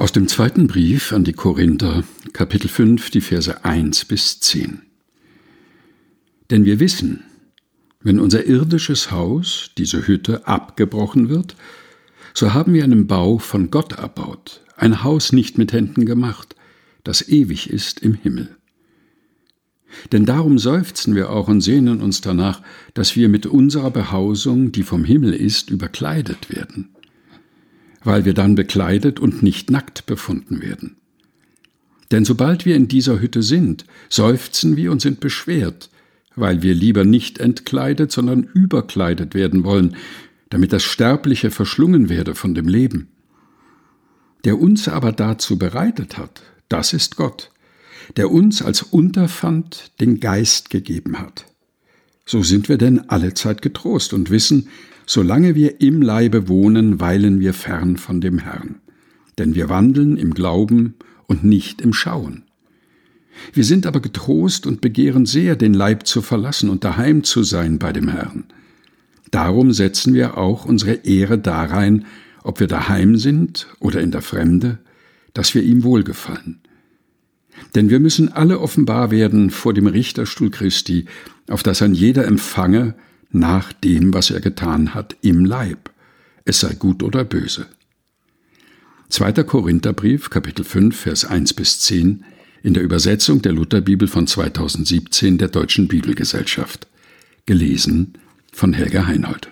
Aus dem zweiten Brief an die Korinther, Kapitel 5, die Verse 1 bis 10. Denn wir wissen, wenn unser irdisches Haus, diese Hütte, abgebrochen wird, so haben wir einen Bau von Gott erbaut, ein Haus nicht mit Händen gemacht, das ewig ist im Himmel. Denn darum seufzen wir auch und sehnen uns danach, dass wir mit unserer Behausung, die vom Himmel ist, überkleidet werden weil wir dann bekleidet und nicht nackt befunden werden. Denn sobald wir in dieser Hütte sind, seufzen wir und sind beschwert, weil wir lieber nicht entkleidet, sondern überkleidet werden wollen, damit das Sterbliche verschlungen werde von dem Leben. Der uns aber dazu bereitet hat, das ist Gott, der uns als Unterpfand den Geist gegeben hat. So sind wir denn allezeit getrost und wissen, Solange wir im Leibe wohnen, weilen wir fern von dem Herrn. Denn wir wandeln im Glauben und nicht im Schauen. Wir sind aber getrost und begehren sehr, den Leib zu verlassen und daheim zu sein bei dem Herrn. Darum setzen wir auch unsere Ehre darein, ob wir daheim sind oder in der Fremde, dass wir ihm wohlgefallen. Denn wir müssen alle offenbar werden vor dem Richterstuhl Christi, auf das ein jeder empfange, nach dem, was er getan hat im Leib, es sei gut oder böse. 2. Korintherbrief, Kapitel 5, Vers 1 bis 10 in der Übersetzung der Lutherbibel von 2017 der Deutschen Bibelgesellschaft. Gelesen von Helga Heinold.